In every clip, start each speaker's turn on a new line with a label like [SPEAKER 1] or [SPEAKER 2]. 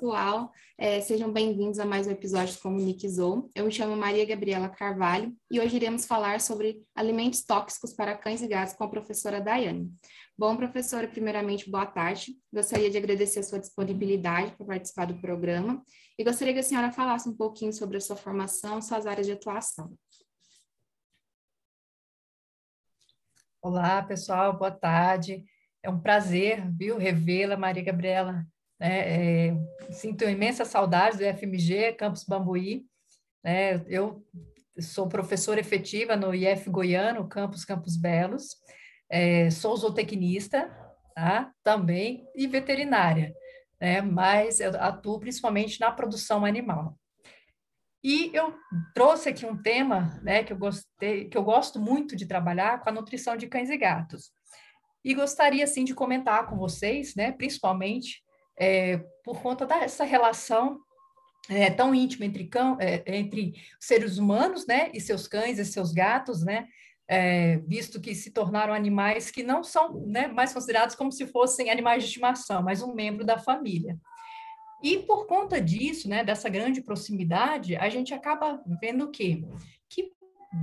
[SPEAKER 1] pessoal, é, sejam bem-vindos a mais um episódio do Comunicizou. Eu me chamo Maria Gabriela Carvalho e hoje iremos falar sobre alimentos tóxicos para cães e gatos com a professora Daiane. Bom, professora, primeiramente, boa tarde. Gostaria de agradecer a sua disponibilidade para participar do programa e gostaria que a senhora falasse um pouquinho sobre a sua formação, suas áreas de atuação.
[SPEAKER 2] Olá, pessoal, boa tarde. É um prazer, viu, revê-la, Maria Gabriela. É, sinto imensa saudade do FMG, Campus Bambuí. Né? Eu sou professora efetiva no IF Goiano, Campus Campos Belos. É, sou zootecnista tá? também e veterinária, né? mas eu atuo principalmente na produção animal. E eu trouxe aqui um tema né, que, eu gostei, que eu gosto muito de trabalhar com a nutrição de cães e gatos. E gostaria, assim, de comentar com vocês, né, principalmente é, por conta dessa relação é, tão íntima entre, cão, é, entre seres humanos, né, e seus cães e seus gatos, né, é, visto que se tornaram animais que não são né, mais considerados como se fossem animais de estimação, mas um membro da família. E por conta disso, né, dessa grande proximidade, a gente acaba vendo o quê? Que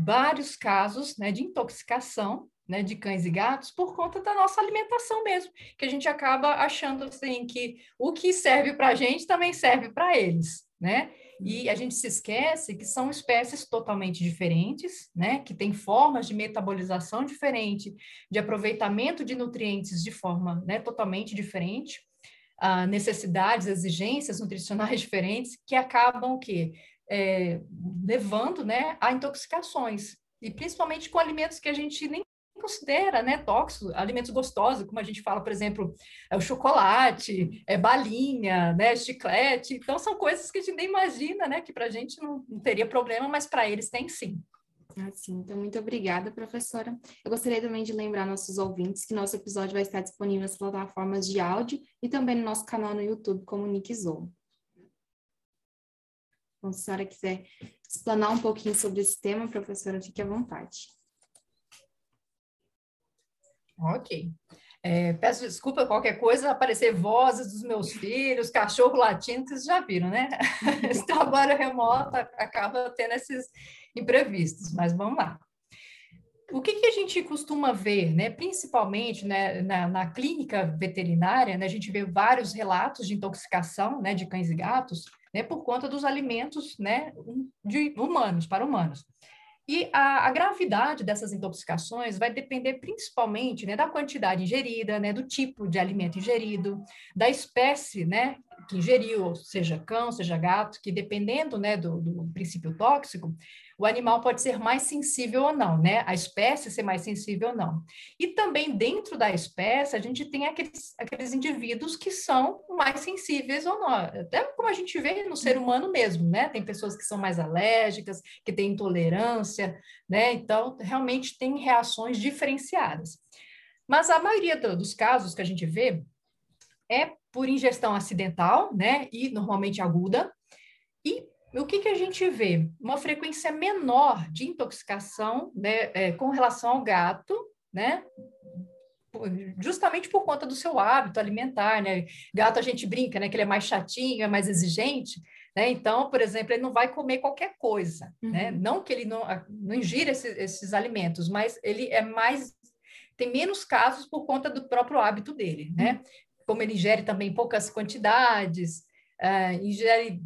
[SPEAKER 2] vários casos né, de intoxicação né, de cães e gatos por conta da nossa alimentação mesmo, que a gente acaba achando assim que o que serve para a gente também serve para eles, né? E a gente se esquece que são espécies totalmente diferentes, né? Que têm formas de metabolização diferente, de aproveitamento de nutrientes de forma né, totalmente diferente, uh, necessidades, exigências nutricionais diferentes, que acabam o quê? É, levando né, a intoxicações, e principalmente com alimentos que a gente nem considera, né, tóxicos, alimentos gostosos, como a gente fala, por exemplo, é o chocolate, é balinha, né, chiclete. Então, são coisas que a gente nem imagina, né, que para a gente não, não teria problema, mas para eles tem sim.
[SPEAKER 1] Assim, então, muito obrigada, professora. Eu gostaria também de lembrar nossos ouvintes que nosso episódio vai estar disponível nas plataformas de áudio e também no nosso canal no YouTube, Comunique. Então, se a senhora quiser explanar um pouquinho sobre esse tema, professora, fique à vontade.
[SPEAKER 2] Ok. É, peço desculpa qualquer coisa, aparecer vozes dos meus filhos, cachorro latindo, vocês já viram, né? Esse trabalho remoto acaba tendo esses imprevistos, mas vamos lá. O que, que a gente costuma ver, né? principalmente né, na, na clínica veterinária, né, a gente vê vários relatos de intoxicação né, de cães e gatos né, por conta dos alimentos né, de humanos, para humanos. E a, a, gravidade dessas intoxicações vai depender principalmente né, da quantidade ingerida, né, do tipo de alimento ingerido, da espécie né, que ingeriu, seja cão, seja gato, que dependendo né, do, do princípio tóxico, o animal pode ser mais sensível ou não, né? A espécie ser mais sensível ou não. E também dentro da espécie, a gente tem aqueles, aqueles indivíduos que são mais sensíveis ou não. Até como a gente vê no ser humano mesmo, né? Tem pessoas que são mais alérgicas, que têm intolerância, né? Então, realmente tem reações diferenciadas. Mas a maioria dos casos que a gente vê é por ingestão acidental, né? E normalmente aguda. E o que, que a gente vê? Uma frequência menor de intoxicação né, é, com relação ao gato, né? Justamente por conta do seu hábito alimentar, né? Gato a gente brinca, né? Que ele é mais chatinho, é mais exigente, né? Então, por exemplo, ele não vai comer qualquer coisa, né? uhum. né? Não que ele não, não ingira esses, esses alimentos, mas ele é mais tem menos casos por conta do próprio hábito dele, né? Uhum. Como ele ingere também poucas quantidades, uh, ingere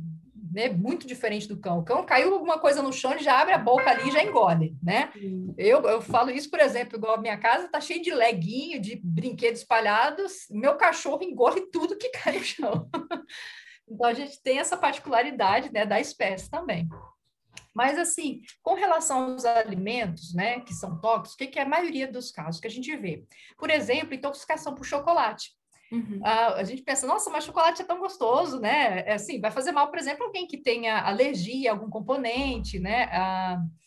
[SPEAKER 2] né, muito diferente do cão. O cão caiu alguma coisa no chão, ele já abre a boca ali e já engole, né? Eu, eu falo isso, por exemplo, igual a minha casa tá cheia de leguinho, de brinquedos espalhados, meu cachorro engole tudo que cai no chão. então, a gente tem essa particularidade né, da espécie também. Mas, assim, com relação aos alimentos, né, que são tóxicos, o que, que é a maioria dos casos que a gente vê? Por exemplo, intoxicação por chocolate. Uhum. Uh, a gente pensa, nossa, mas chocolate é tão gostoso, né? É assim, vai fazer mal, por exemplo, alguém que tenha alergia a algum componente, né? Uh,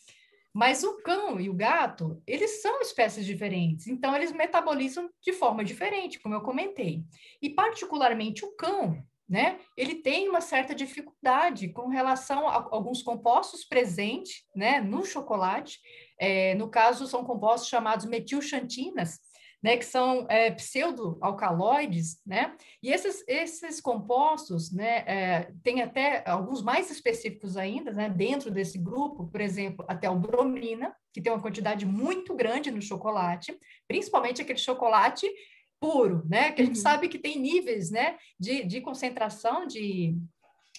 [SPEAKER 2] mas o cão e o gato, eles são espécies diferentes, então eles metabolizam de forma diferente, como eu comentei. E particularmente o cão, né? Ele tem uma certa dificuldade com relação a alguns compostos presentes, né, no chocolate. É, no caso, são compostos chamados metilxantinas, né, que são é, pseudoalcaloides, né, e esses, esses compostos, né, é, tem até alguns mais específicos ainda, né, dentro desse grupo, por exemplo, até o bromina, que tem uma quantidade muito grande no chocolate, principalmente aquele chocolate puro, né, que a gente uhum. sabe que tem níveis, né, de, de concentração de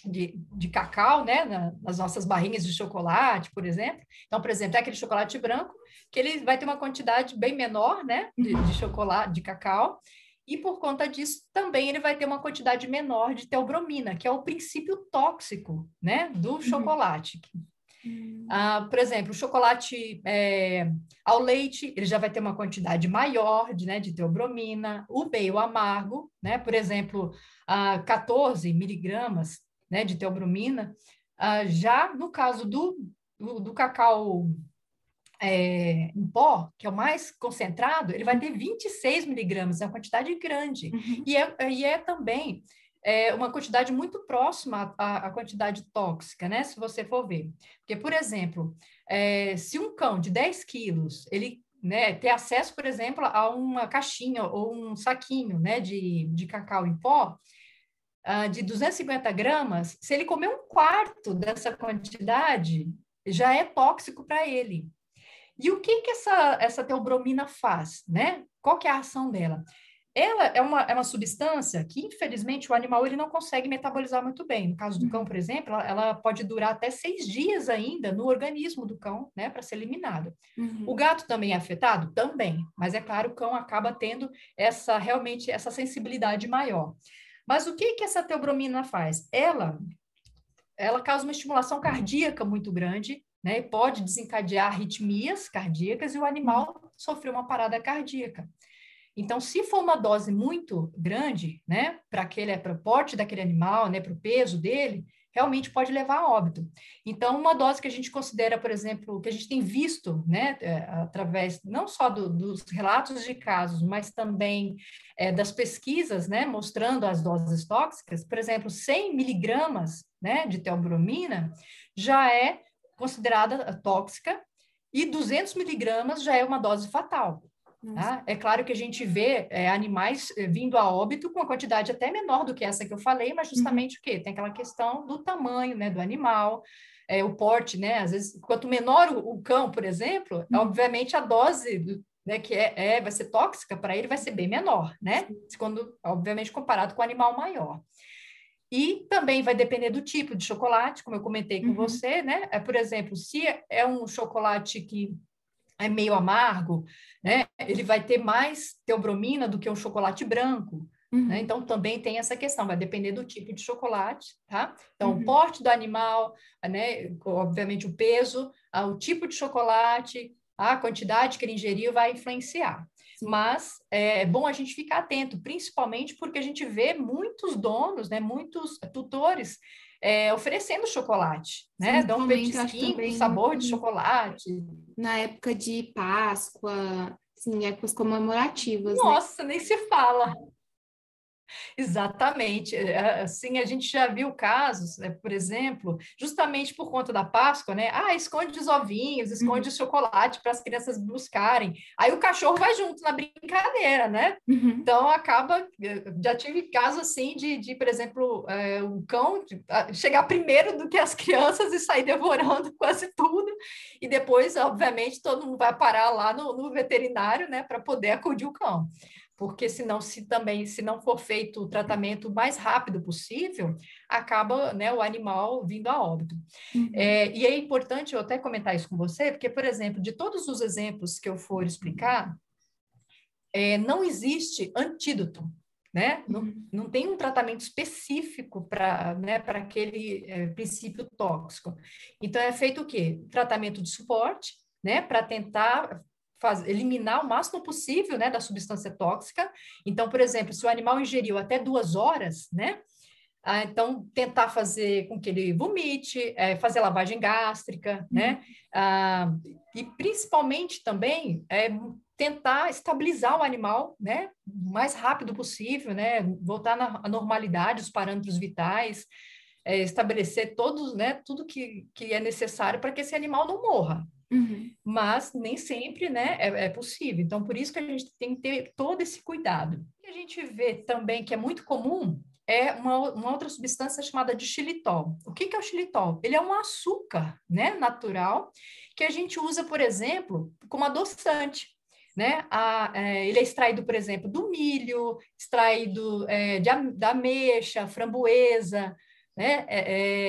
[SPEAKER 2] de, de cacau, né, na, nas nossas barrinhas de chocolate, por exemplo. Então, por exemplo, é aquele chocolate branco que ele vai ter uma quantidade bem menor, né, de, de chocolate, de cacau, e por conta disso também ele vai ter uma quantidade menor de teobromina, que é o princípio tóxico, né, do uhum. chocolate. Uhum. Ah, por exemplo, o chocolate é, ao leite, ele já vai ter uma quantidade maior de, né, de teobromina, o meio amargo, né, por exemplo, ah, 14 miligramas né, de teobromina. Uh, já no caso do, do, do cacau é, em pó, que é o mais concentrado, ele vai ter 26 miligramas, é uma quantidade grande. Uhum. E, é, e é também é, uma quantidade muito próxima à, à, quantidade tóxica, né? Se você for ver. Porque, por exemplo, é, se um cão de 10 quilos, ele né, ter acesso, por exemplo, a uma caixinha ou um saquinho né, de, de cacau em pó, uh, de 250 gramas, se ele comer um quarto dessa quantidade, já é tóxico para ele. E o que que essa, essa teobromina faz, né? Qual que é a ação dela? Ela é uma, é uma substância que, infelizmente, o animal ele não consegue metabolizar muito bem. No caso do cão, por exemplo, ela, ela pode durar até seis dias ainda no organismo do cão, né, para ser eliminada. Uhum. O gato também é afetado? Também. Mas, é claro, o cão acaba tendo essa, realmente, essa sensibilidade maior. Mas o que, que essa teobromina faz? Ela, ela causa uma estimulação cardíaca muito grande, né? Pode desencadear arritmias cardíacas e o animal sofrer uma parada cardíaca. Então, se for uma dose muito grande, né, para aquele, para o porte daquele animal, né, para o peso dele, realmente pode levar a óbito. Então, uma dose que a gente considera, por exemplo, que a gente tem visto, né, é, através não só do, dos relatos de casos, mas também é, das pesquisas, né, mostrando as doses tóxicas, por exemplo, 100 miligramas, né, de teobromina já é considerada tóxica e 200 miligramas já é uma dose fatal. Tá? É claro que a gente vê é, animais é, vindo a óbito com uma quantidade até menor do que essa que eu falei, mas uhum. justamente uhum. o quê? Tem aquela questão do tamanho né, do animal, é, o porte, né? Às vezes, quanto menor o, o cão, por exemplo, uhum. obviamente a dose né, que é, é, vai ser tóxica para ele vai ser bem menor, né? Quando, obviamente, comparado com o animal maior. E também vai depender do tipo de chocolate, como eu comentei com uhum. você, né? É, por exemplo, se é um chocolate que é meio amargo, né? Ele vai ter mais teobromina do que um chocolate branco. Né? Uhum. Né? Então, também tem essa questão, vai depender do tipo de chocolate, tá? Então, uhum. o porte do animal, né? Obviamente, o peso, ah, o tipo de chocolate, a quantidade que ele ingeriu vai influenciar. Mas é bom a gente ficar atento, principalmente porque a gente vê muitos donos, né? Muitos tutores é, oferecendo chocolate, né? Dão um petisquinho sabor de chocolate.
[SPEAKER 1] Na época de Páscoa, sim, épocas comemorativas.
[SPEAKER 2] Né? Nossa, né? nem se fala. Exatamente. É, assim, a gente já viu casos, né, por exemplo, justamente por conta da Páscoa, né? Ah, esconde os ovinhos, esconde uhum. o chocolate para as crianças buscarem. Aí o cachorro vai junto na brincadeira, né? Uhum. Então acaba. Já tive casos assim de, de por exemplo, é, o cão chegar primeiro do que as crianças e sair devorando quase tudo. E depois, obviamente, todo mundo vai parar lá no, no veterinário, né, para poder acudir o cão porque senão se também se não for feito o tratamento mais rápido possível acaba né, o animal vindo a óbito uhum. é, e é importante eu até comentar isso com você porque por exemplo de todos os exemplos que eu for explicar é, não existe antídoto né? Não, uhum. não tem um tratamento específico para né, aquele é, princípio tóxico. Então, é feito o quê? Tratamento de suporte, né, para tentar faz, eliminar o máximo possível, né, da substância tóxica. Então, por exemplo, se o animal ingeriu até duas horas, né, ah, então tentar fazer com que ele vomite, é, fazer lavagem gástrica, né, uhum. né, ah, e principalmente também é, tentar estabilizar o animal, né, o mais rápido possível, né, voltar na normalidade, os parâmetros vitais, é, estabelecer todos, né, tudo que, que é necessário para que esse animal não morra. Uhum. Mas nem sempre né, é, é, possível. Então, por isso que a gente tem que ter todo esse cuidado. O que a gente vê também que é muito comum é uma, uma outra substância chamada de xilitol. O que, que é o xilitol? Ele é um açúcar né, natural que a gente usa, por exemplo, como adoçante. Né? A, é, ele é extraído, por exemplo, do milho, extraído é, de, da ameixa, framboesa, né? É,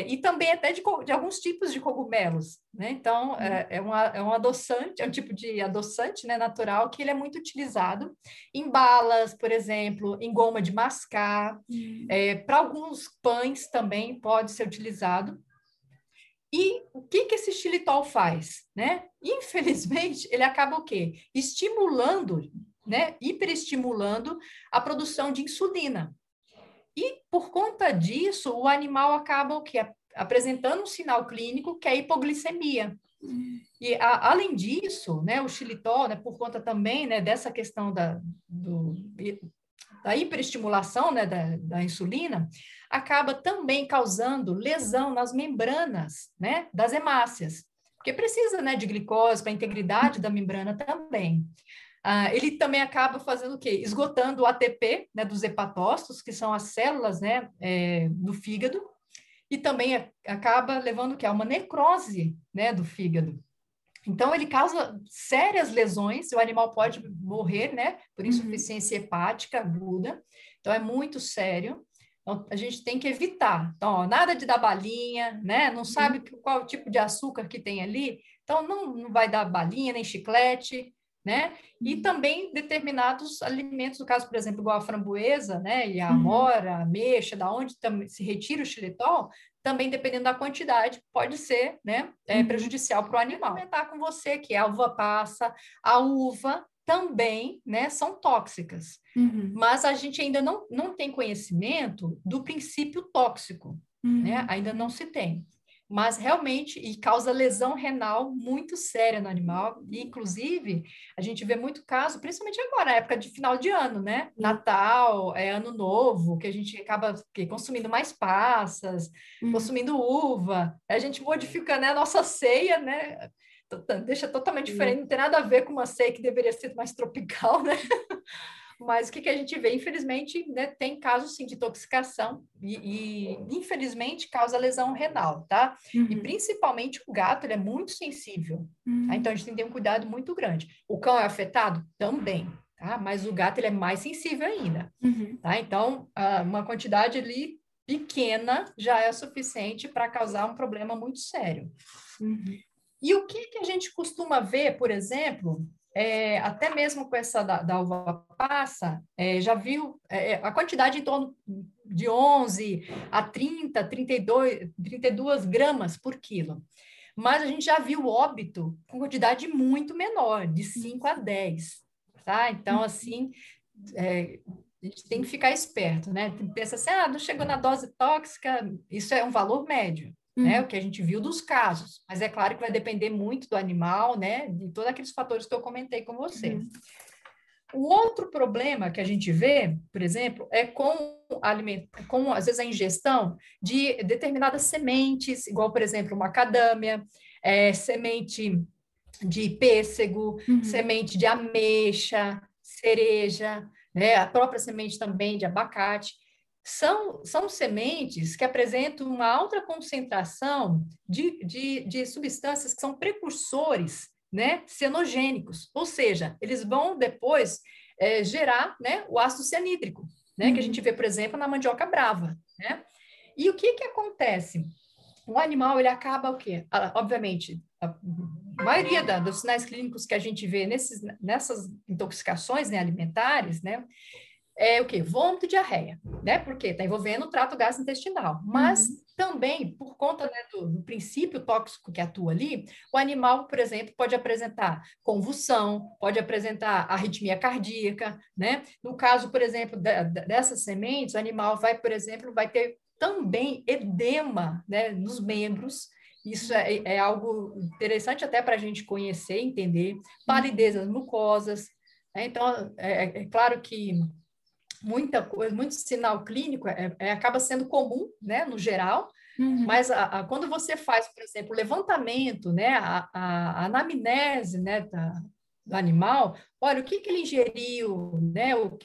[SPEAKER 2] é, e também até de, de, alguns tipos de cogumelos, né? Então, uhum. é, é, uma, é um adoçante, é um tipo de adoçante né, natural que ele é muito utilizado em balas, por exemplo, em goma de mascar, uhum. é, para alguns pães também pode ser utilizado. E o que, que esse xilitol faz? Né? Infelizmente, ele acaba o quê? Estimulando, né? hiperestimulando a produção de insulina. E por conta disso, o animal acaba o quê? apresentando um sinal clínico que é hipoglicemia. E a, além disso, né, o xilitol, né, por conta também né, dessa questão da, do, da hiperestimulação né, da, da, insulina, acaba também causando lesão nas membranas né, das hemácias, porque precisa né, de glicose para a integridade da membrana também. Ah, ele também acaba fazendo o quê? Esgotando o ATP né, dos hepatócitos, que são as células né, é, do fígado, e também acaba levando o quê? a uma necrose né, do fígado. Então, ele causa sérias lesões, o animal pode morrer, né, por uhum. insuficiência uhum. hepática aguda. Então, é muito sério. Então, a gente tem que evitar. Então, ó, nada de dar balinha, né? Não sabe uhum. qual tipo de açúcar que tem ali. Então, não, não vai dar balinha nem chiclete né? E também determinados alimentos, no caso, por exemplo, igual a framboesa, né? E a uhum. amora, a ameixa, da onde se retira o xilitol, também dependendo da quantidade, pode ser, né? É, uhum. prejudicial para o animal. Comentar com você que a uva passa, a uva também, né? São tóxicas. Uhum. Mas a gente ainda não, não tem conhecimento do princípio tóxico, né? Uhum. Ainda não se tem mas realmente e causa lesão renal muito séria no animal. E, inclusive, a gente vê muito caso, principalmente agora, na época de final de ano, né? Natal, é ano novo, que a gente acaba que, consumindo mais passas, hum. consumindo uva, a gente modifica né, a nossa ceia, né? Deixa totalmente diferente, não tem nada a ver com uma ceia que deveria ser mais tropical, né? Mas o que, que a gente vê? Infelizmente, né, tem casos sim de intoxicação e, e, infelizmente causa lesão renal, tá? Uhum. E principalmente o gato, ele é muito sensível, tá? uhum. tá? Então a gente tem que ter um cuidado muito grande. O cão é afetado? Também, tá? Mas o gato, ele é mais sensível ainda, uhum. tá? Então, uh, uma quantidade ali pequena já é suficiente para causar um problema muito sério. Uhum. E o que, que a gente costuma ver, por exemplo, é, até mesmo com essa da, da uva passa, é, já viu é, é a quantidade em torno de 11 a 30, 32, 32 gramas por quilo. Mas a gente já viu óbito com quantidade muito menor, de 5 a 10. Tá? Então, assim, é, a gente tem que ficar esperto, né? Pensa assim, ah, não chegou na dose tóxica, isso é um valor médio né? Uhum. O que a gente viu dos casos. Mas é claro que vai depender muito do animal, né? De todos aqueles fatores que eu comentei com você. Uhum. O outro problema que a gente vê, por exemplo, é com alimento, com às vezes a ingestão de determinadas sementes, igual por exemplo macadâmia, é, semente de pêssego, uhum. semente de ameixa, cereja, né? A própria semente também de abacate são, são sementes que apresentam uma alta concentração de, de, de substâncias que são precursores né, cenogênicos, ou seja, eles vão depois é, gerar né, o ácido cianídrico, né, uhum. que a gente vê, por exemplo, na mandioca brava. Né? E o que, que acontece? O animal, ele acaba o quê? Obviamente, a maioria da, dos sinais clínicos que a gente vê nesses, nessas intoxicações né, alimentares, né, é o quê? Vômito e diarreia, né? Porque está envolvendo o trato gastrointestinal. Mas uhum. também, por conta né, do, do, princípio tóxico que atua ali, o animal, por exemplo, pode apresentar convulsão, pode apresentar arritmia cardíaca, né? No caso, por exemplo, de, de, dessas sementes, o animal vai, por exemplo, vai ter também edema né, nos membros, isso é, é, algo interessante até para a gente conhecer, entender. Palidez das mucosas. Né? Então, é, é, claro que muita coisa, muito sinal clínico é, é, acaba sendo comum, né, no geral, Uhum. Mas a, a, quando você faz, por exemplo, o levantamento, né, a, a, anamnese né, da, do animal, olha, o que, que ele ingeriu, né, o,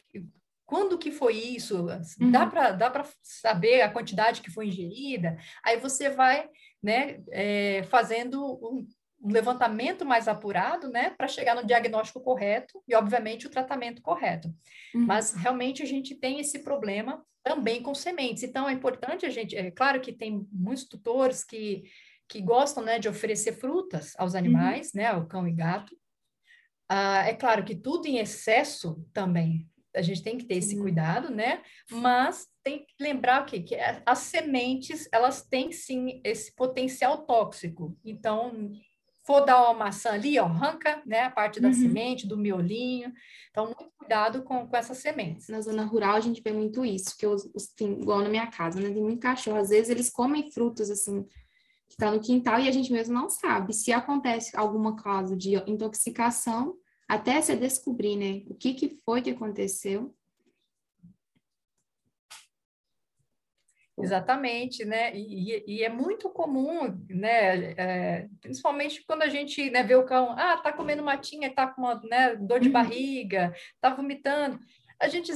[SPEAKER 2] quando que foi isso? Uhum. Dá para dá saber a quantidade que foi ingerida? Aí você vai né, é, fazendo um, um, levantamento mais apurado né, para chegar no diagnóstico correto e, obviamente, o tratamento correto. Uhum. Mas realmente a gente tem esse problema também com sementes. Então, é importante a gente. É claro que tem muitos tutores que, que gostam né, de oferecer frutas aos animais, uhum. né, ao cão e gato. Ah, é claro que tudo em excesso também a gente tem que ter esse cuidado, né? Mas tem que lembrar o quê? que as sementes elas têm sim esse potencial tóxico. Então, for dar uma maçã ali, ó, arranca né, a parte da uhum. semente, do miolinho. Então, muito cuidado com, com essas sementes.
[SPEAKER 1] Na zona rural, a gente vê muito isso, que os, os, tem, igual na minha casa, né? Tem muito cachorro. Às vezes eles comem frutos assim, que está no quintal e a gente mesmo não sabe. Se acontece alguma causa de intoxicação, até se descobrir, né, o que, que foi que aconteceu.
[SPEAKER 2] Exatamente, né? E, e, é muito comum, né? É, principalmente quando a gente né, vê o cão, ah, tá comendo matinha, tá com uma né, dor de uhum. barriga, tá vomitando. A gente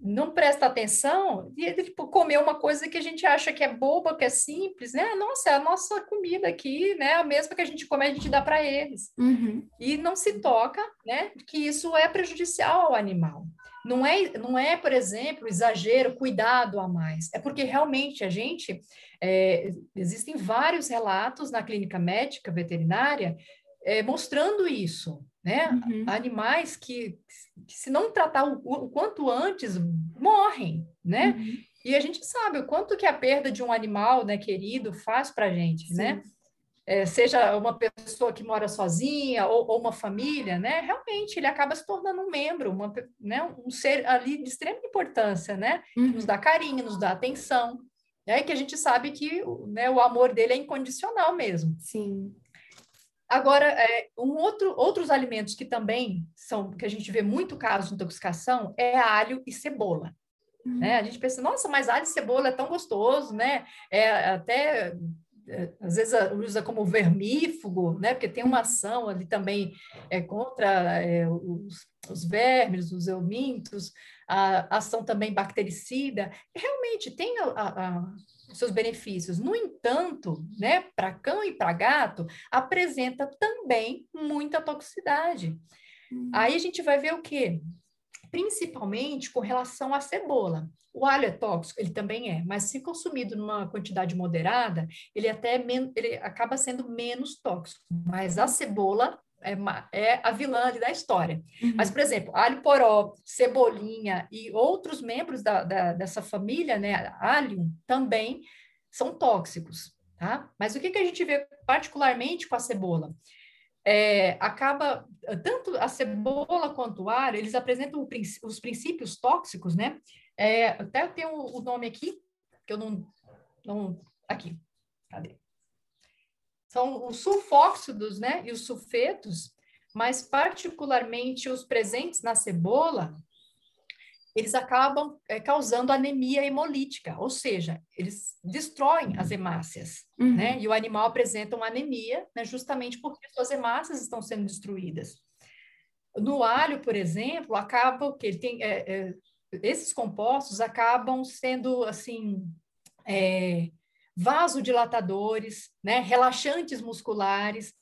[SPEAKER 2] não presta atenção e ele tipo, comeu uma coisa que a gente acha que é boba, que é simples, né? Nossa, é a nossa comida aqui, né? A mesma que a gente come, a gente dá para eles. Uhum. E não se toca, né? Que isso é prejudicial ao animal. Não é, não é, por exemplo, exagero, cuidado a mais. É porque realmente a gente é, existem vários relatos na clínica médica veterinária é, mostrando isso, né? Uhum. Animais que, que, se não tratar o, o, quanto antes, morrem, né? Uhum. E a gente sabe o quanto que a perda de um animal, né, querido, faz para a gente, né? É, seja uma pessoa que mora sozinha ou, ou, uma família, né? Realmente ele acaba se tornando um membro, uma, né? um ser ali de extrema importância, né? Uhum. Nos dá carinho, nos dá atenção, né? Que a gente sabe que né, o amor dele é incondicional mesmo.
[SPEAKER 1] Sim.
[SPEAKER 2] Agora, é, um outro, outros alimentos que também são, que a gente vê muito caso de intoxicação, é alho e cebola. Uhum. Né? A gente pensa, nossa, mas alho e cebola é tão gostoso, né? É até é, às vezes usa como vermífugo, né? Porque tem uma ação ali também é, contra é, os, os, vermes, os eumintos, a ação também bactericida. Realmente tem a, a, seus benefícios. No entanto, né, para cão e para gato, apresenta também muita toxicidade. Uhum. Aí a gente vai ver o quê? Principalmente com relação à cebola. O alho é tóxico, ele também é, mas se consumido numa quantidade moderada, ele até ele acaba sendo menos tóxico. Mas a cebola é, é a vilã da história. Uhum. Mas, por exemplo, alho poró, cebolinha e outros membros da, da, dessa família, né, alho, também são tóxicos, tá? Mas o que, que a gente vê particularmente com a cebola? É, acaba, tanto a cebola quanto o alho, eles apresentam o, os princípios tóxicos, né? É, até tem o, o nome aqui, que eu não, não... Aqui, cadê? são os sulfóxidos, né, e os sulfetos, mas particularmente os presentes na cebola, eles acabam é, causando anemia hemolítica, ou seja, eles destroem as hemácias, uhum. né? E o animal apresenta uma anemia, né, justamente porque suas hemácias estão sendo destruídas. No alho, por exemplo, acaba que ele tem é, é, esses compostos acabam sendo assim é, vasodilatadores, né, relaxantes musculares,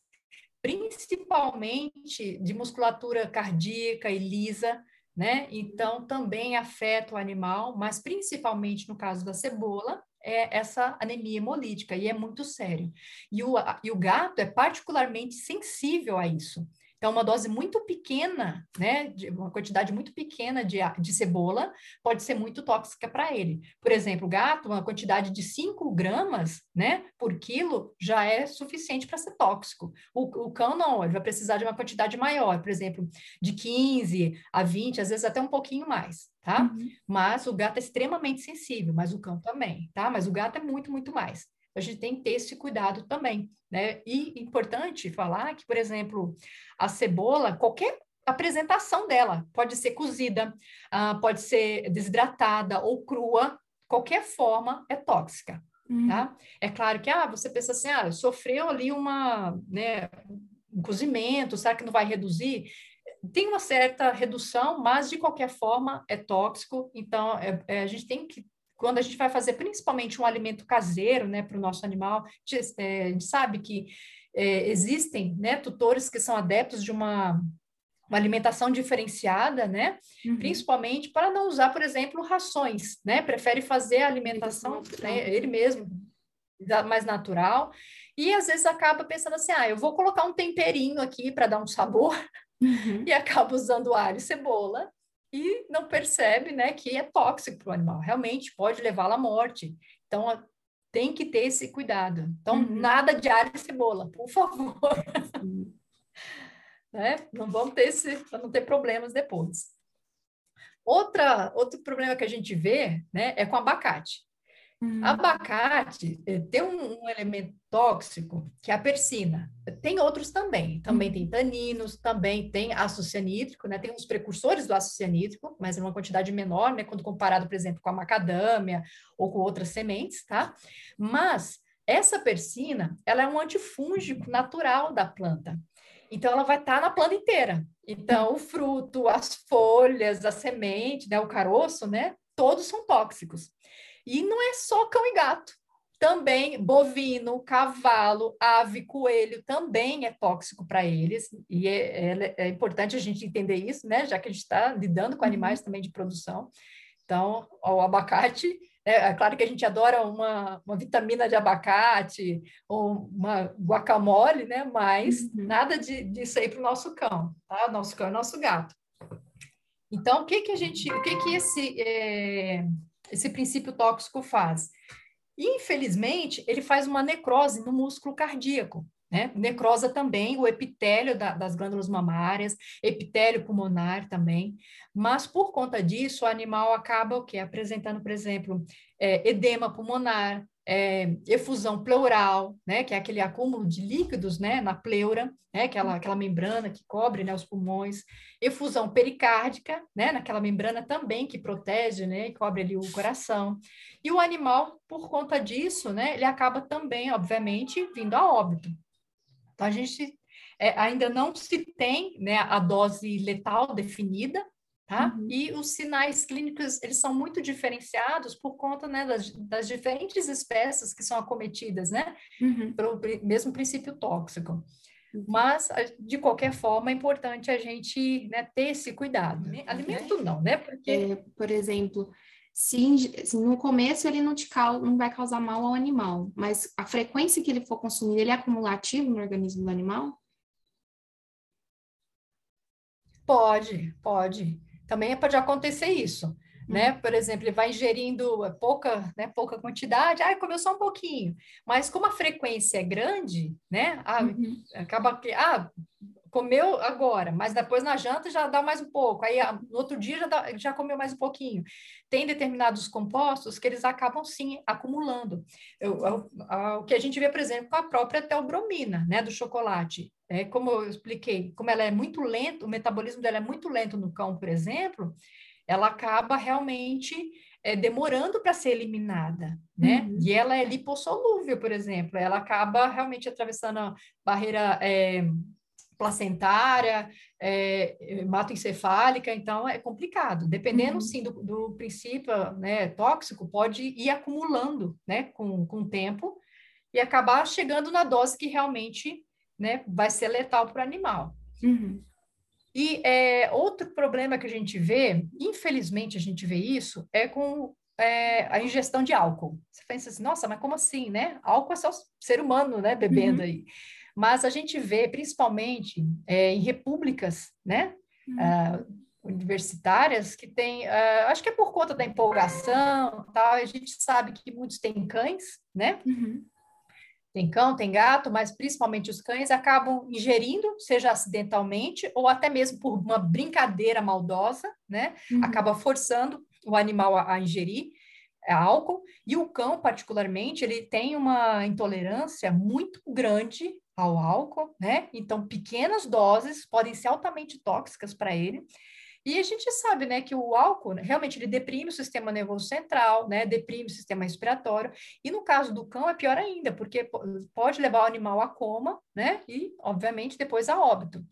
[SPEAKER 2] principalmente de musculatura cardíaca e lisa, né? Então também afeta o animal, mas principalmente no caso da cebola, é essa anemia hemolítica e é muito sério. E o, e o gato é particularmente sensível a isso. Então, uma dose muito pequena, né, uma quantidade muito pequena de, de cebola pode ser muito tóxica para ele. Por exemplo, o gato, uma quantidade de 5 gramas, né, por quilo já é suficiente para ser tóxico. O, o cão não, ele vai precisar de uma quantidade maior, por exemplo, de 15 a 20, às vezes até um pouquinho mais, tá? Uhum. Mas o gato é extremamente sensível, mas o cão também, tá? Mas o gato é muito, muito mais a gente tem que ter esse cuidado também, né? E importante falar que, por exemplo, a cebola, qualquer apresentação dela pode ser cozida, uh, pode ser desidratada ou crua, qualquer forma é tóxica. Uhum. Tá? É claro que ah, você pensa assim, ah, sofreu ali uma, né, um cozimento, será que não vai reduzir? Tem uma certa redução, mas de qualquer forma é tóxico, então é, é, a gente tem que quando a gente vai fazer principalmente um alimento caseiro, né, para o nosso animal, a gente, é, a gente sabe que é, existem, né, tutores que são adeptos de uma uma alimentação diferenciada, né? Uhum. Principalmente para não usar, por exemplo, rações, né? Prefere fazer a alimentação né? ele mesmo mais natural e às vezes acaba pensando assim, ah, eu vou colocar um temperinho aqui para dar um sabor uhum. e acaba usando alho e cebola e não percebe, né, que é tóxico para o animal. Realmente pode levá-lo à morte. Então tem que ter esse cuidado. Então uhum. nada de alho e cebola, por favor. né? Não vamos ter esse, para não ter problemas depois. Outra, outro problema que a gente vê, né, é com abacate. Uhum. Abacate eh, tem um, um, elemento tóxico que é a persina. Tem outros também. Também uhum. tem taninos, também tem ácido cianídrico, né? Tem uns precursores do ácido cianídrico, mas em uma quantidade menor, né? Quando comparado, por exemplo, com a macadâmia ou com outras sementes, tá? Mas essa persina, ela é um antifúngico natural da planta. Então, ela vai estar tá na planta inteira. Então, o fruto, as folhas, a semente, né, o caroço, né, todos são tóxicos. E não é só cão e gato. Também bovino, cavalo, ave, coelho também é tóxico para eles. E é, é, é, importante a gente entender isso, né? Já que a gente está lidando com uhum. animais também de produção. Então, o abacate é, é, claro que a gente adora uma, uma vitamina de abacate ou uma guacamole, né? Mas uhum. nada de, disso aí para o nosso cão, tá? O nosso cão é nosso gato. Então, o que que a gente, o que que esse é, esse princípio tóxico faz? Infelizmente, ele faz uma necrose no músculo cardíaco. Né? Necrosa também o epitélio da, das glândulas mamárias, epitélio pulmonar também, mas por conta disso o animal acaba o? Apresentando, por exemplo, é, edema pulmonar, é, efusão pleural, né, que é aquele acúmulo de líquidos, né, na pleura, né, aquela, aquela membrana que cobre, né, os pulmões, efusão pericárdica, né, naquela membrana também que protege, né, e cobre ali o coração. E o animal, por conta disso, né, ele acaba também, obviamente, vindo a óbito. Então, a gente é, ainda não se tem né, a dose letal definida, tá? Uhum. E os sinais clínicos, eles são muito diferenciados por conta né, das, das diferentes espécies que são acometidas, né? Uhum. Pelo mesmo princípio tóxico. Uhum. Mas, de qualquer forma, é importante a gente né, ter esse cuidado. Né? Alimento não, né?
[SPEAKER 1] Porque... É, por exemplo, se, se, no começo ele não, te não vai causar mal ao animal, mas a frequência que ele for consumir, ele é acumulativo no organismo do animal?
[SPEAKER 2] Pode, pode. Também pode acontecer isso, né? Uhum. Por exemplo, ele vai ingerindo pouca, né, pouca quantidade, ah, comeu só um pouquinho. Mas como a frequência é grande, né? Ah, uhum. acaba que, ah, comeu agora, mas depois na janta já dá mais um pouco, aí no outro dia já, dá, já comeu mais um pouquinho. Tem determinados compostos que eles acabam sim acumulando. Eu, eu, o que a gente vê, por exemplo, com a própria teobromina, né, do chocolate. É, como eu expliquei, como ela é muito lento, o metabolismo dela é muito lento no cão, por exemplo, ela acaba realmente é, demorando para ser eliminada, né? Uhum. E ela é lipossolúvel, por exemplo, ela acaba realmente atravessando a barreira é, placentária, é, hematoencefálica, então é complicado. Dependendo, uhum. sim, do, do, princípio né, tóxico, pode ir acumulando né, com, com o tempo e acabar chegando na dose que realmente né, vai ser letal para o animal. Uhum. E é, outro problema que a gente vê, infelizmente a gente vê isso, é com é, a ingestão de álcool. Você pensa assim, nossa, mas como assim, né? Álcool é só ser humano, né, bebendo uhum. aí. Mas a gente vê, principalmente é, em repúblicas, né? Uhum. Uh, universitárias que tem, uh, acho que é por conta da empolgação, tal. A gente sabe que muitos têm cães, né? Uhum. Tem cão, tem gato, mas principalmente os cães acabam ingerindo, seja acidentalmente ou até mesmo por uma brincadeira maldosa, né? Uhum. Acaba forçando o animal a, a ingerir é, álcool. E o cão, particularmente, ele tem uma intolerância muito grande ao álcool, né? Então, pequenas doses podem ser altamente tóxicas para ele. E a gente sabe, né, que o álcool né, realmente ele deprime o sistema nervoso central, né, deprime o sistema respiratório. E no caso do cão é pior ainda, porque pode levar o animal a coma, né, e obviamente depois a óbito.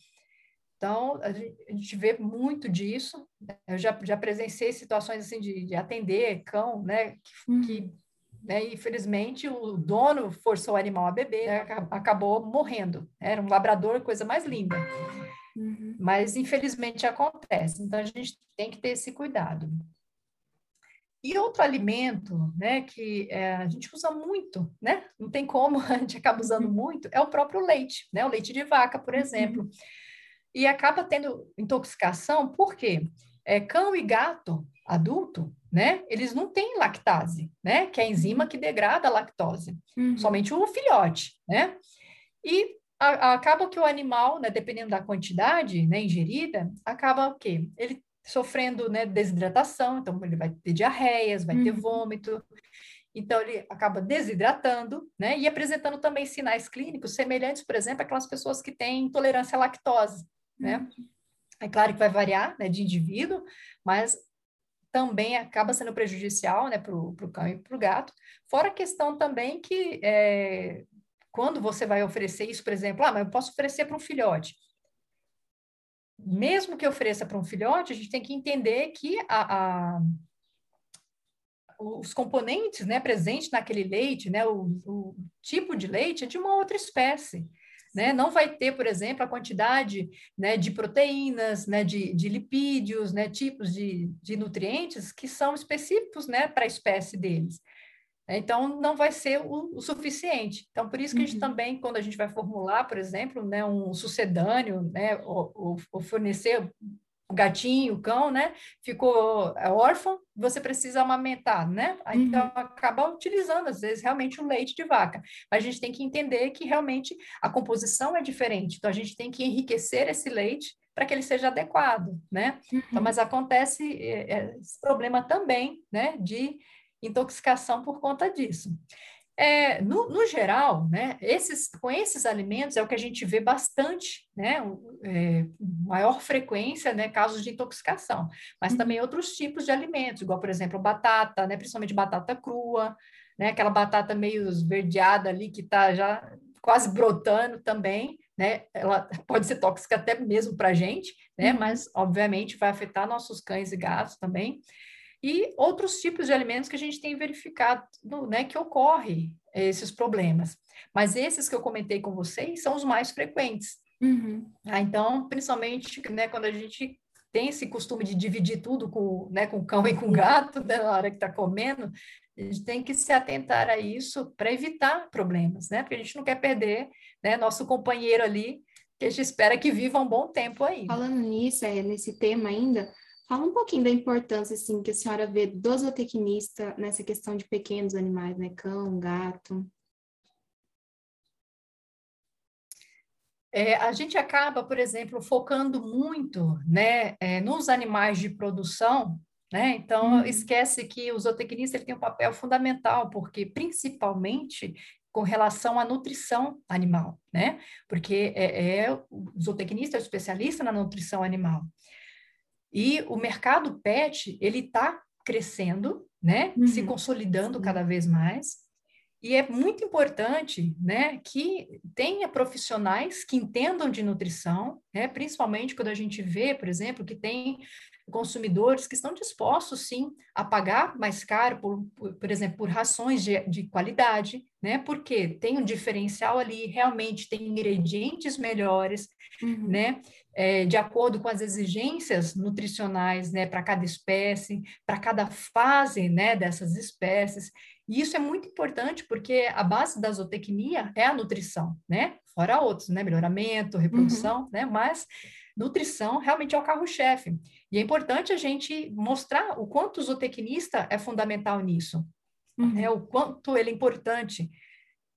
[SPEAKER 2] Então, a gente vê muito disso. Eu já, já presenciei situações assim de, de atender cão, né, que, uhum. que né, infelizmente o dono forçou o animal a beber, né, acabou morrendo. Era um labrador, coisa mais linda. Uhum. Mas infelizmente acontece. Então a gente tem que ter esse cuidado. E outro alimento, né, que é, a gente usa muito, né? Não tem como, a gente acaba usando uhum. muito, é o próprio leite, né? O leite de vaca, por exemplo. Uhum. E acaba tendo intoxicação, por quê? É, cão e gato adulto, né? Eles não têm lactase, né? Que é a enzima que degrada a lactose. Uhum. Somente o filhote, né? E acaba que o animal, né, dependendo da quantidade né, ingerida, acaba o quê? Ele sofrendo né, desidratação, então ele vai ter diarreias, vai uhum. ter vômito, então ele acaba desidratando, né, e apresentando também sinais clínicos semelhantes, por exemplo, àquelas pessoas que têm intolerância à lactose, né? Uhum. É claro que vai variar, né, de indivíduo, mas também acaba sendo prejudicial, né, para o cão e para o gato. Fora a questão também que é, quando você vai oferecer isso, por exemplo, ah, mas eu posso oferecer para um filhote. Mesmo que ofereça para um filhote, a gente tem que entender que a, a os componentes né, presentes naquele leite, né, o, o, tipo de leite é de uma outra espécie. Né? Não vai ter, por exemplo, a quantidade né, de proteínas, né, de, de lipídios, né, tipos de, de nutrientes que são específicos né, para a espécie deles. Então, não vai ser o, o, suficiente. Então, por isso que a gente uhum. também, quando a gente vai formular, por exemplo, né, um sucedâneo, né, ou, ou, ou fornecer o gatinho, o cão, né, ficou é órfão, você precisa amamentar, né? Então, uhum. acaba utilizando, às vezes, realmente o leite de vaca. Mas a gente tem que entender que, realmente, a composição é diferente. Então, a gente tem que enriquecer esse leite para que ele seja adequado, né? Então, uhum. Então, mas acontece é, é, esse problema também, né, de intoxicação por conta disso. É, no, no, geral, né, esses, com esses alimentos é o que a gente vê bastante, né, é, maior frequência, né, casos de intoxicação, mas uhum. também outros tipos de alimentos, igual, por exemplo, batata, né, principalmente batata crua, né, aquela batata meio esverdeada ali que está já quase brotando também, né, ela pode ser tóxica até mesmo para a gente, né, uhum. mas obviamente vai afetar nossos cães e gatos também e outros tipos de alimentos que a gente tem verificado, né, que ocorre esses problemas. Mas esses que eu comentei com vocês são os mais frequentes. Uhum. Ah, então, principalmente, né, quando a gente tem esse costume de dividir tudo com, né, com cão e com gato né, na hora que está comendo, a gente tem que se atentar a isso para evitar problemas, né? Porque a gente não quer perder né, nosso companheiro ali, que a gente espera que viva um bom tempo aí.
[SPEAKER 1] Falando nisso, é, nesse tema ainda, Fala um pouquinho da importância, assim, que a senhora vê do zootecnista nessa questão de pequenos animais, né? Cão, gato.
[SPEAKER 2] É, a gente acaba, por exemplo, focando muito né, é, nos animais de produção, né? Então, uhum. esquece que o zootecnista ele tem um papel fundamental, porque principalmente com relação à nutrição animal, né? Porque é, é o zootecnista é o especialista na nutrição animal. E o mercado pet, ele está crescendo, né? Uhum. Se consolidando cada vez mais. E é muito importante, né, que tenha profissionais que entendam de nutrição, né, principalmente quando a gente vê, por exemplo, que tem consumidores que estão dispostos, sim, a pagar mais caro, por, por, por exemplo, por rações de, de qualidade, né, porque tem um diferencial ali, realmente tem ingredientes melhores, uhum. né, é, de acordo com as exigências nutricionais, né, para cada espécie, para cada fase, né, dessas espécies. E isso é muito importante porque a base da zootecnia é a nutrição, né? Fora outros, né? Melhoramento, reprodução, uhum. né? Mas nutrição realmente é o carro-chefe. E é importante a gente mostrar o quanto o zootecnista é fundamental nisso. Uhum. É o quanto ele é importante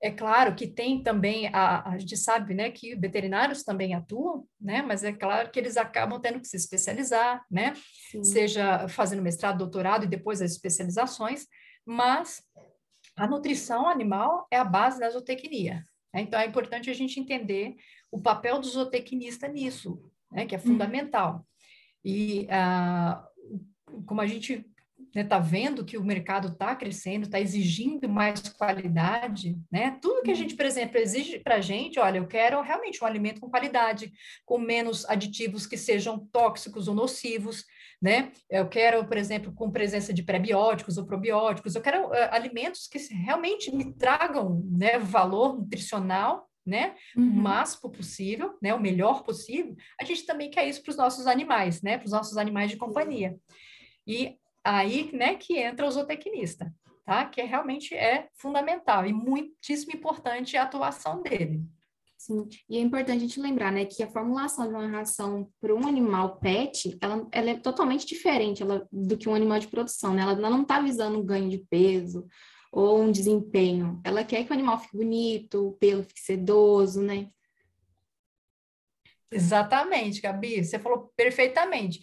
[SPEAKER 2] é claro que tem também, a, a gente sabe né, que veterinários também atuam, né, mas é claro que eles acabam tendo que se especializar, né, Sim. seja fazendo mestrado, doutorado e depois as especializações, mas a nutrição animal é a base da zootecnia. Né? Então é importante a gente entender o papel do zootecnista nisso, né, que é uhum. fundamental. E ah, como a gente está né, tá vendo que o mercado está crescendo, está exigindo mais qualidade, né? Tudo que a gente, por exemplo, exige para a gente, olha, eu quero realmente um alimento com qualidade, com menos aditivos que sejam tóxicos ou nocivos, né? Eu quero, por exemplo, com presença de prebióticos ou probióticos, eu quero uh, alimentos que realmente me tragam, né, valor nutricional né? Uhum. O máximo possível, né? O melhor possível. A gente também quer isso para os nossos animais, né? Para os nossos animais de companhia. E aí, né, que entra o zootecnista, tá? Que realmente é fundamental e muitíssimo importante a atuação dele.
[SPEAKER 1] Sim, e é importante a gente lembrar, né, que a formulação de uma ração para um animal pet, ela, ela é totalmente diferente ela, do que um animal de produção, né? Ela, ela não está visando um ganho de peso ou um desempenho. Ela quer que o animal fique bonito, o pelo fique sedoso, né?
[SPEAKER 2] Exatamente, Gabi, você falou perfeitamente.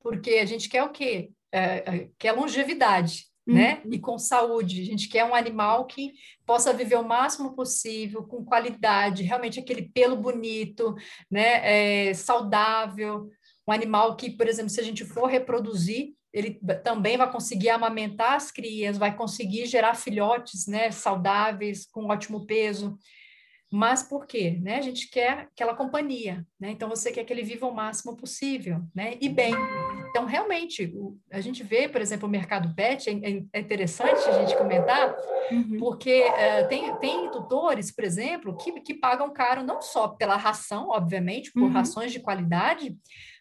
[SPEAKER 2] Porque a gente quer o quê? É, é, quer longevidade, uhum. né? E com saúde. A gente quer um animal que possa viver o máximo possível, com qualidade, realmente aquele pelo bonito, né? É, saudável. Um animal que, por exemplo, se a gente for reproduzir, ele também vai conseguir amamentar as crias, vai conseguir gerar filhotes, né? Saudáveis, com ótimo peso. Mas por quê? Né? A gente quer aquela companhia, né? Então você quer que ele viva o máximo possível, né? E bem. Então, realmente, a gente vê, por exemplo, o mercado pet, é, é interessante a gente comentar, uhum. porque uh, tem, tem tutores, por exemplo, que, que pagam caro não só pela ração, obviamente, por uhum. rações de qualidade,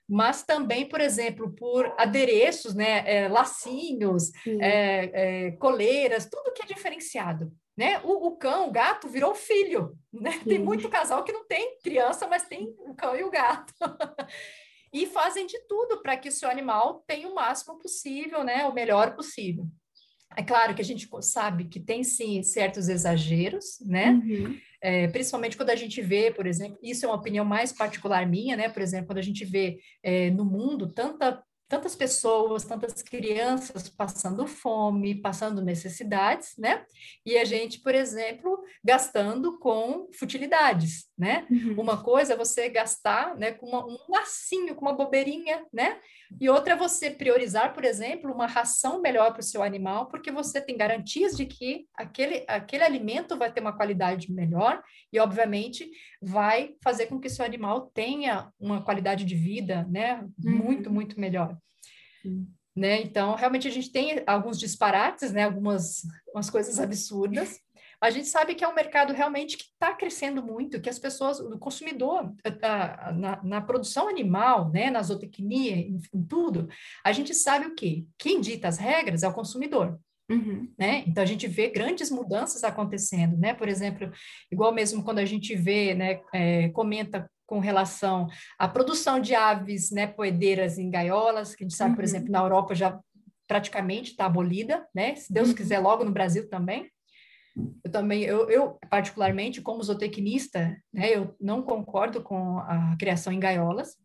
[SPEAKER 2] mas também, por exemplo, por adereços, né, é, lacinhos, é, é, coleiras, tudo que é diferenciado. Né? O, o, cão, o gato virou filho. Né? Tem muito casal que não tem criança, mas tem o cão e o gato. e fazem de tudo para que o seu animal tenha o máximo possível, né? o melhor possível. É claro que a gente sabe que tem sim certos exageros, né? Uhum. É, principalmente quando a gente vê, por exemplo, isso é uma opinião mais particular minha, né? Por exemplo, quando a gente vê é, no mundo tanta tantas pessoas, tantas crianças passando fome, passando necessidades, né? E a gente, por exemplo, gastando com futilidades, né? Uhum. Uma coisa é você gastar, né, com uma, um lacinho, com uma bobeirinha, né? E outra é você priorizar, por exemplo, uma ração melhor para o seu animal, porque você tem garantias de que aquele, aquele alimento vai ter uma qualidade melhor e, obviamente, vai fazer com que seu animal tenha uma qualidade de vida, né, uhum. muito, muito melhor. Né? Então, realmente a gente tem alguns disparates, né, algumas umas coisas absurdas, a gente sabe que é um mercado realmente que está crescendo muito, que as pessoas, o consumidor, na, na, produção animal, né, na zootecnia, em, em, tudo, a gente sabe o quê? Quem dita as regras é o consumidor. Uhum. Né? Então a gente vê grandes mudanças acontecendo, né? Por exemplo, igual mesmo quando a gente vê, né, é, comenta com relação à produção de aves, né, poedeiras em gaiolas, que a gente sabe, uhum. por exemplo, na Europa já praticamente está abolida, né? Se Deus uhum. quiser, logo no Brasil também. Eu também, eu, eu, particularmente, como zootecnista, né, eu não concordo com a criação em gaiolas,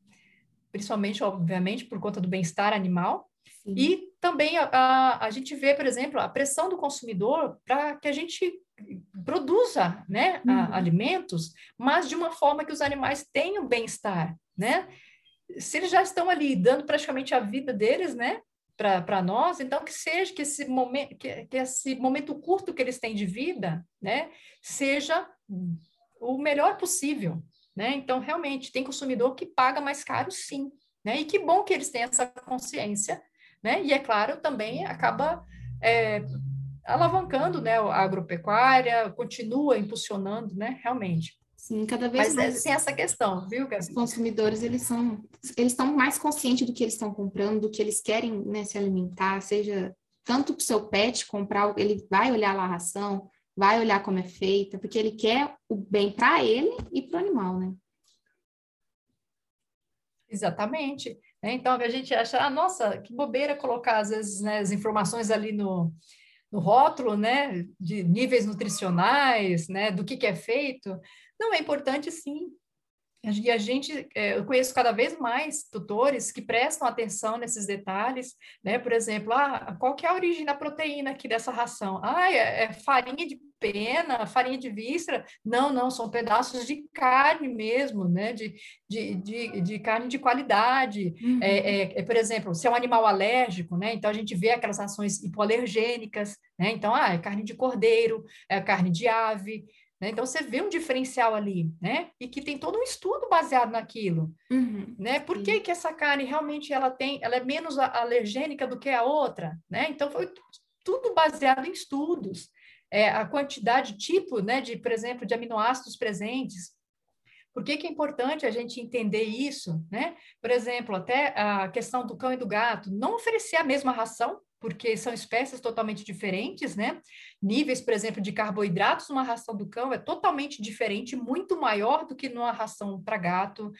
[SPEAKER 2] principalmente, obviamente, por conta do bem-estar animal. Sim. E também a, a, a, gente vê, por exemplo, a pressão do consumidor para que a gente produza né, uhum. a, alimentos, mas de uma forma que os animais tenham bem-estar, né? Se eles já estão ali dando praticamente a vida deles, né? para nós, então que seja que esse momento que, que, esse momento curto que eles têm de vida, né, seja o melhor possível, né? Então realmente tem consumidor que paga mais caro, sim, né? E que bom que eles têm essa consciência, né? E é claro também acaba é, alavancando, né, a agropecuária, continua impulsionando, né? Realmente.
[SPEAKER 1] Sim, cada vez
[SPEAKER 2] Mas mais. Mas tem essa questão, viu, Gabi?
[SPEAKER 1] Os consumidores, eles são, eles estão mais conscientes do que eles estão comprando, do que eles querem né, se alimentar, seja tanto para o seu pet comprar, ele vai olhar lá a ração, vai olhar como é feita, porque ele quer o bem para ele e para o animal, né?
[SPEAKER 2] Exatamente. Né? Então, a gente acha, ah, nossa, que bobeira colocar, às vezes, né, as informações ali no, no rótulo, né, de níveis nutricionais, né, do que, que é feito, não, é importante sim. E a gente, é, eu conheço cada vez mais tutores que prestam atenção nesses detalhes, né? Por exemplo, ah, qual que é a origem da proteína aqui dessa ração? Ah, é, é farinha de pena, farinha de víscera. Não, não, são pedaços de carne mesmo, né? De, de, de, de carne de qualidade. Uhum. É, é, é, por exemplo, se é um animal alérgico, né? Então a gente vê aquelas ações hipoalergênicas, né? Então, ah, é carne de cordeiro, é carne de ave. Né? Então, você vê um diferencial ali, né? E que tem todo um estudo baseado naquilo, uhum, né? Por que, que essa carne realmente ela tem, ela é menos alergênica do que a outra, né? Então, foi tudo baseado em estudos. É, a quantidade, tipo, né, de, por exemplo, de aminoácidos presentes. Por que, que é importante a gente entender isso, né? Por exemplo, até a questão do cão e do gato, não oferecer a mesma ração porque são espécies totalmente diferentes, né? Níveis, por exemplo, de carboidratos numa ração do cão é totalmente diferente, muito maior do que numa ração para gato.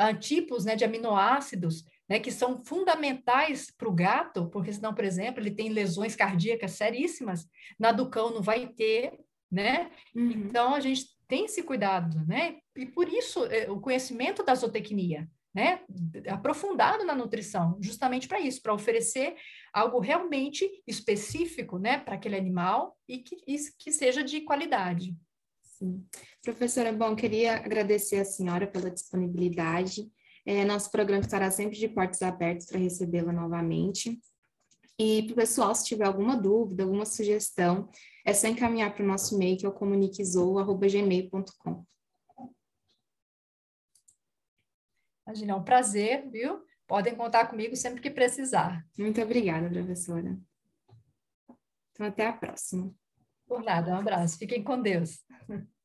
[SPEAKER 2] Uh, tipos né, de aminoácidos né, que são fundamentais para o gato, porque senão, por exemplo, ele tem lesões cardíacas seríssimas, na do cão não vai ter, né? Uhum. Então, a gente tem esse cuidado, né? E por isso, eh, o conhecimento da zootecnia, né, aprofundado na nutrição, justamente para isso, para oferecer algo realmente específico, né, para aquele animal e que, e que seja de qualidade.
[SPEAKER 1] Sim. Professora, bom, queria agradecer a senhora pela disponibilidade. É, nosso programa estará sempre de portas abertas para recebê-la novamente. E para o pessoal, se tiver alguma dúvida, alguma sugestão, é só encaminhar para o nosso e-mail, que é o comuniquezou.gmail.com.
[SPEAKER 2] Imagina, é um prazer, viu? Podem contar comigo sempre que precisar.
[SPEAKER 1] Muito obrigada, professora. Então, até a próxima.
[SPEAKER 2] Por nada, um abraço. Fiquem com Deus.